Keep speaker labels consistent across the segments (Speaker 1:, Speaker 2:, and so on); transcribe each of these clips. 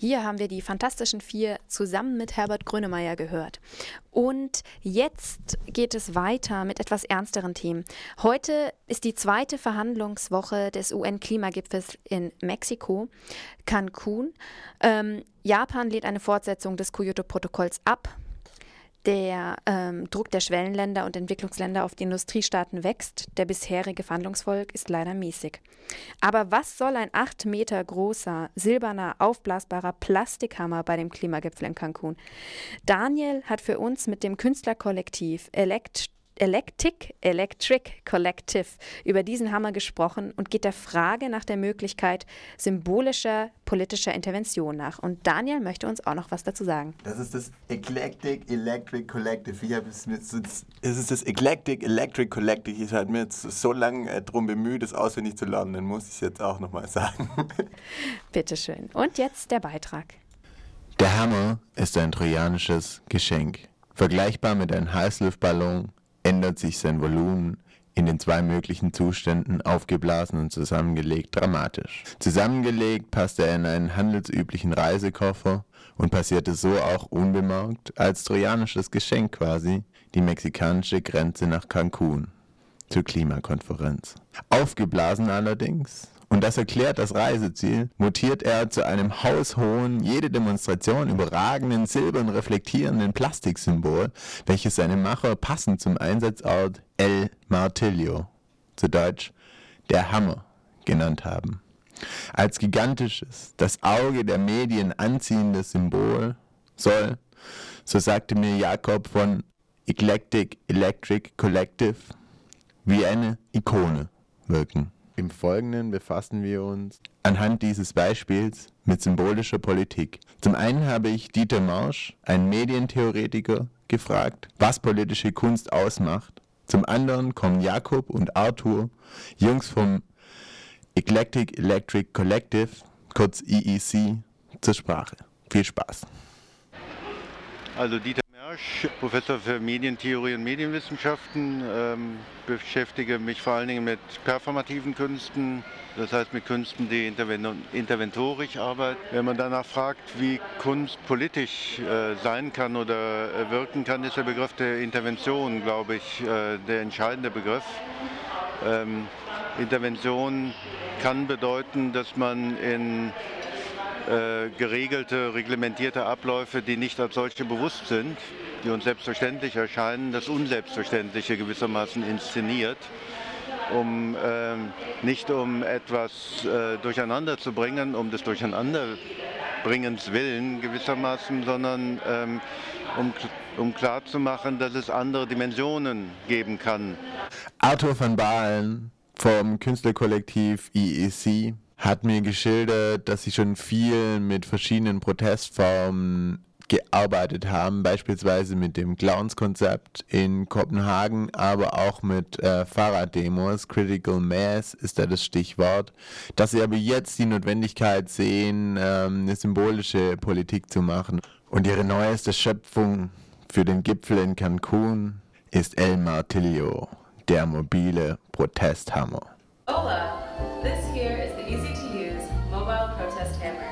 Speaker 1: Hier haben wir die Fantastischen Vier zusammen mit Herbert Grönemeyer gehört. Und jetzt geht es weiter mit etwas ernsteren Themen. Heute ist die zweite Verhandlungswoche des UN-Klimagipfels in Mexiko, Cancun. Ähm, Japan lädt eine Fortsetzung des Kyoto-Protokolls ab. Der ähm, Druck der Schwellenländer und Entwicklungsländer auf die Industriestaaten wächst. Der bisherige Verhandlungsvolk ist leider mäßig. Aber was soll ein acht Meter großer, silberner, aufblasbarer Plastikhammer bei dem Klimagipfel in Cancun? Daniel hat für uns mit dem Künstlerkollektiv Elect Electric, Electric Collective über diesen Hammer gesprochen und geht der Frage nach der Möglichkeit symbolischer politischer Intervention nach. Und Daniel möchte uns auch noch was dazu sagen.
Speaker 2: Das ist das Eclectic Electric Collective. Ich es, mir so, es ist das Eclectic Electric Collective. Ich habe mir jetzt so lange äh, darum bemüht, es auswendig zu lernen. Dann muss ich es jetzt auch nochmal sagen.
Speaker 1: Bitteschön. Und jetzt der Beitrag.
Speaker 3: Der Hammer ist ein trojanisches Geschenk. Vergleichbar mit einem Heißluftballon ändert sich sein Volumen in den zwei möglichen Zuständen aufgeblasen und zusammengelegt dramatisch. Zusammengelegt passte er in einen handelsüblichen Reisekoffer und passierte so auch unbemerkt als trojanisches Geschenk quasi die mexikanische Grenze nach Cancun zur Klimakonferenz. Aufgeblasen allerdings und das erklärt das Reiseziel, mutiert er zu einem haushohen, jede Demonstration überragenden, silbern reflektierenden Plastiksymbol, welches seine Macher passend zum Einsatzort El Martillo, zu Deutsch der Hammer, genannt haben. Als gigantisches, das Auge der Medien anziehendes Symbol soll, so sagte mir Jakob von Eclectic Electric Collective, wie eine Ikone wirken. Im Folgenden befassen wir uns anhand dieses Beispiels mit symbolischer Politik. Zum einen habe ich Dieter Marsch, einen Medientheoretiker, gefragt, was politische Kunst ausmacht. Zum anderen kommen Jakob und Arthur, Jungs vom Eclectic Electric Collective, kurz EEC, zur Sprache. Viel Spaß.
Speaker 4: Also Dieter Mersch, Professor für Medientheorie und Medienwissenschaften, ähm, beschäftige mich vor allen Dingen mit performativen Künsten, das heißt mit Künsten, die interventorisch arbeiten. Wenn man danach fragt, wie Kunst politisch äh, sein kann oder äh, wirken kann, ist der Begriff der Intervention, glaube ich, äh, der entscheidende Begriff. Ähm, Intervention kann bedeuten, dass man in äh, geregelte, reglementierte Abläufe, die nicht als solche bewusst sind, die uns selbstverständlich erscheinen, das Unselbstverständliche gewissermaßen inszeniert, um äh, nicht um etwas äh, durcheinander zu bringen, um des Durcheinanderbringens willen gewissermaßen, sondern ähm, um, um klarzumachen, dass es andere Dimensionen geben kann.
Speaker 3: Arthur van Baalen vom Künstlerkollektiv IEC hat mir geschildert, dass sie schon viel mit verschiedenen Protestformen gearbeitet haben, beispielsweise mit dem Clowns-Konzept in Kopenhagen, aber auch mit äh, Fahrraddemos. Critical Mass ist da das Stichwort. Dass sie aber jetzt die Notwendigkeit sehen, ähm, eine symbolische Politik zu machen. Und ihre neueste Schöpfung für den Gipfel in Cancun ist El Martillo, der mobile Protesthammer.
Speaker 5: Hola, this here is the easy-to-use mobile protest hammer,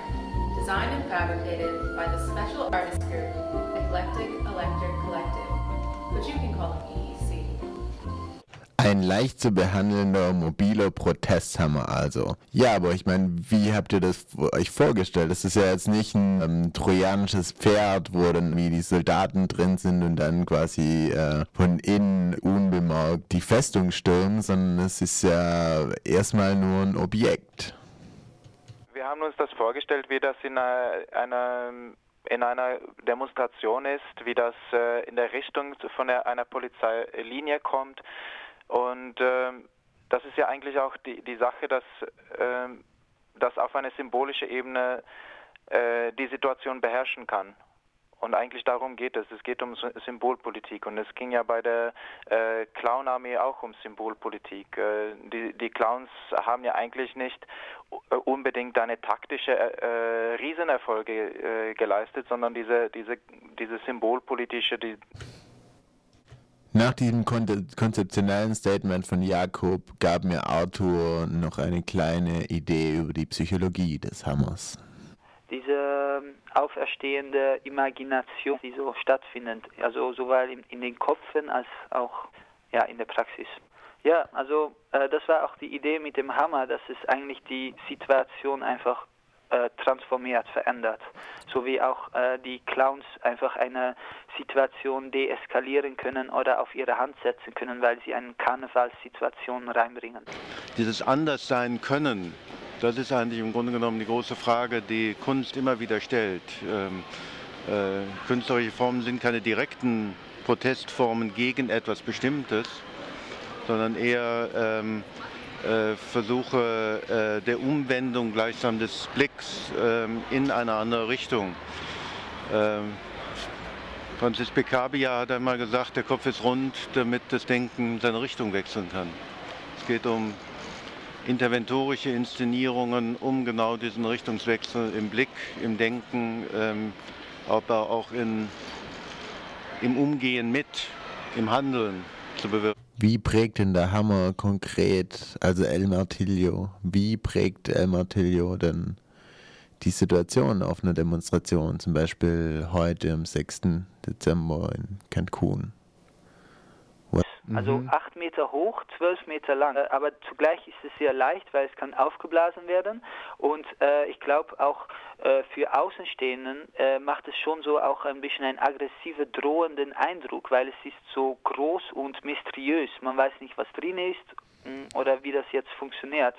Speaker 5: designed and fabricated by the special artist group Eclectic Electric Collective, which you can call EEC.
Speaker 3: Ein leicht zu behandelnder mobiler Protesthammer also. Ja, aber ich meine, wie habt ihr das euch vorgestellt? Das ist ja jetzt nicht ein ähm, trojanisches Pferd, wo dann wie die Soldaten drin sind und dann quasi äh, von innen unbemerkt die Festung stürmen, sondern es ist ja erstmal nur ein Objekt.
Speaker 6: Wir haben uns das vorgestellt, wie das in einer, einer in einer Demonstration ist, wie das äh, in der Richtung von der, einer Polizeilinie kommt und ähm, das ist ja eigentlich auch die, die Sache, dass, ähm, dass auf eine symbolische Ebene äh, die Situation beherrschen kann. Und eigentlich darum geht es. Es geht um Symbolpolitik. Und es ging ja bei der äh, Clownarmee auch um Symbolpolitik. Äh, die, die Clowns haben ja eigentlich nicht unbedingt eine taktische äh, Riesenerfolge äh, geleistet, sondern diese, diese, diese symbolpolitische, die,
Speaker 3: nach diesem konzeptionellen Statement von Jakob gab mir Arthur noch eine kleine Idee über die Psychologie des Hammers.
Speaker 7: diese ähm, auferstehende Imagination, die so stattfindet, also sowohl in, in den Köpfen als auch ja, in der Praxis. Ja, also äh, das war auch die Idee mit dem Hammer, dass es eigentlich die Situation einfach äh, transformiert, verändert. So wie auch äh, die Clowns einfach eine Situation deeskalieren können oder auf ihre Hand setzen können, weil sie eine Karnevalssituation reinbringen.
Speaker 4: Dieses Anderssein können, das ist eigentlich im Grunde genommen die große Frage, die Kunst immer wieder stellt. Ähm, äh, künstlerische Formen sind keine direkten Protestformen gegen etwas Bestimmtes, sondern eher ähm, äh, Versuche äh, der Umwendung gleichsam des Blicks ähm, in eine andere Richtung. Ähm, Francis Picabia hat einmal gesagt, der Kopf ist rund, damit das Denken seine Richtung wechseln kann. Es geht um interventorische Inszenierungen, um genau diesen Richtungswechsel im Blick, im Denken, ähm, aber auch in, im Umgehen mit, im Handeln zu bewirken.
Speaker 3: Wie prägt denn der Hammer konkret, also El Martillo, wie prägt El Martillo denn die Situation auf einer Demonstration, zum Beispiel heute am 6. Dezember in Cancun?
Speaker 7: Also mhm. acht Meter hoch, zwölf Meter lang. Äh, aber zugleich ist es sehr leicht, weil es kann aufgeblasen werden. Und äh, ich glaube auch äh, für Außenstehenden äh, macht es schon so auch ein bisschen einen aggressiven, drohenden Eindruck, weil es ist so groß und mysteriös. Man weiß nicht, was drin ist mm, oder wie das jetzt funktioniert.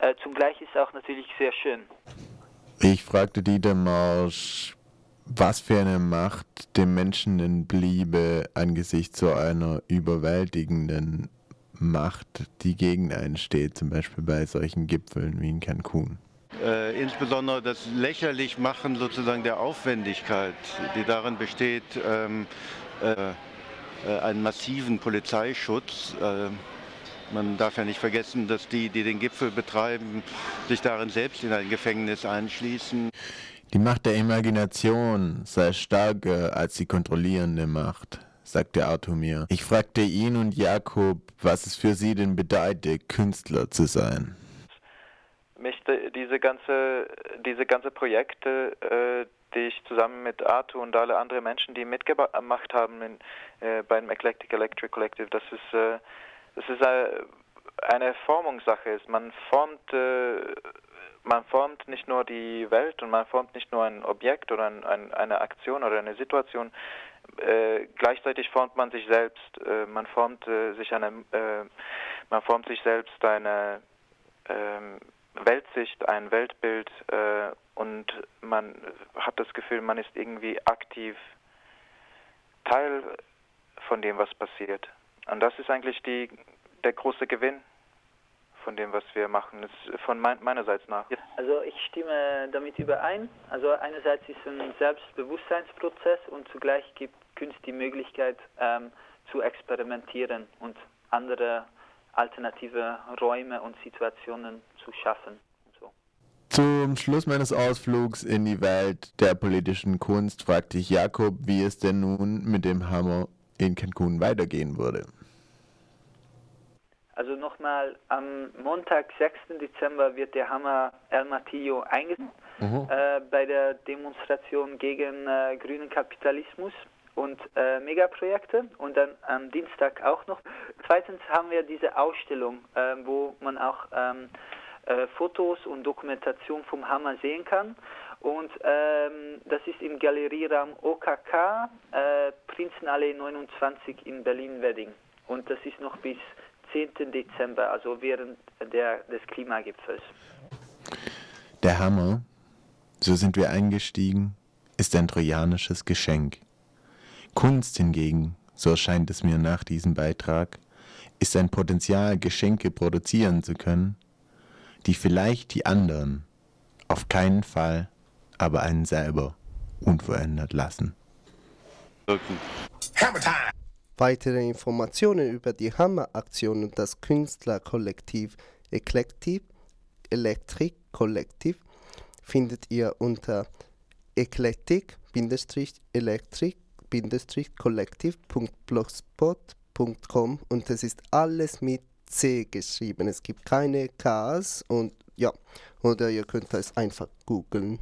Speaker 7: Äh, zugleich ist es auch natürlich sehr schön.
Speaker 3: Ich fragte Dieter Marsch, was für eine Macht dem Menschen denn bliebe angesichts so einer überwältigenden Macht, die gegen einen steht, zum Beispiel bei solchen Gipfeln wie in Cancun.
Speaker 4: Äh, insbesondere das Lächerlichmachen sozusagen der Aufwendigkeit, die darin besteht, ähm, äh, äh, einen massiven Polizeischutz. Äh, man darf ja nicht vergessen, dass die, die den Gipfel betreiben, sich darin selbst in ein Gefängnis einschließen.
Speaker 3: Die Macht der Imagination sei stärker als die kontrollierende Macht, sagte Arthur mir. Ich fragte ihn und Jakob, was es für sie denn bedeute, Künstler zu sein.
Speaker 6: Mich diese ganze, diese ganze Projekte, äh, die ich zusammen mit Arthur und alle anderen Menschen, die mitgemacht haben in, äh, beim Eclectic Electric Collective, das ist, äh, das ist äh, eine Formungssache. Man formt man formt nicht nur die Welt und man formt nicht nur ein Objekt oder ein, ein, eine Aktion oder eine Situation, äh, gleichzeitig formt man sich selbst. Äh, man formt äh, sich eine, äh, man formt sich selbst eine ähm, Weltsicht, ein Weltbild äh, und man hat das Gefühl, man ist irgendwie aktiv Teil von dem, was passiert. Und das ist eigentlich die, der große Gewinn von dem, was wir machen, ist von mein, meinerseits nach.
Speaker 7: Also ich stimme damit überein. Also einerseits ist es ein Selbstbewusstseinsprozess und zugleich gibt Kunst die Möglichkeit ähm, zu experimentieren und andere alternative Räume und Situationen zu schaffen.
Speaker 3: Zum Schluss meines Ausflugs in die Welt der politischen Kunst fragte ich Jakob, wie es denn nun mit dem Hammer in Cancun weitergehen würde.
Speaker 7: Also nochmal, am Montag, 6. Dezember wird der Hammer El Matillo eingesetzt mhm. äh, bei der Demonstration gegen äh, grünen Kapitalismus und äh, Megaprojekte und dann am Dienstag auch noch. Zweitens haben wir diese Ausstellung, äh, wo man auch ähm, äh, Fotos und Dokumentation vom Hammer sehen kann. Und ähm, das ist im Galerieraum OKK, äh, Prinzenallee 29 in Berlin-Wedding. Und das ist noch bis 10. Dezember, also während der, des Klimagipfels.
Speaker 3: Der Hammer, so sind wir eingestiegen, ist ein trojanisches Geschenk. Kunst hingegen, so erscheint es mir nach diesem Beitrag, ist ein Potenzial, Geschenke produzieren zu können, die vielleicht die anderen, auf keinen Fall, aber einen selber unverändert lassen.
Speaker 8: Hammer time! Weitere Informationen über die Hammer-Aktion und das Künstlerkollektiv Eclectic, Electric Collective findet ihr unter eclectic-electric-collective.blogspot.com und es ist alles mit C geschrieben. Es gibt keine Ks und ja, oder ihr könnt es einfach googeln.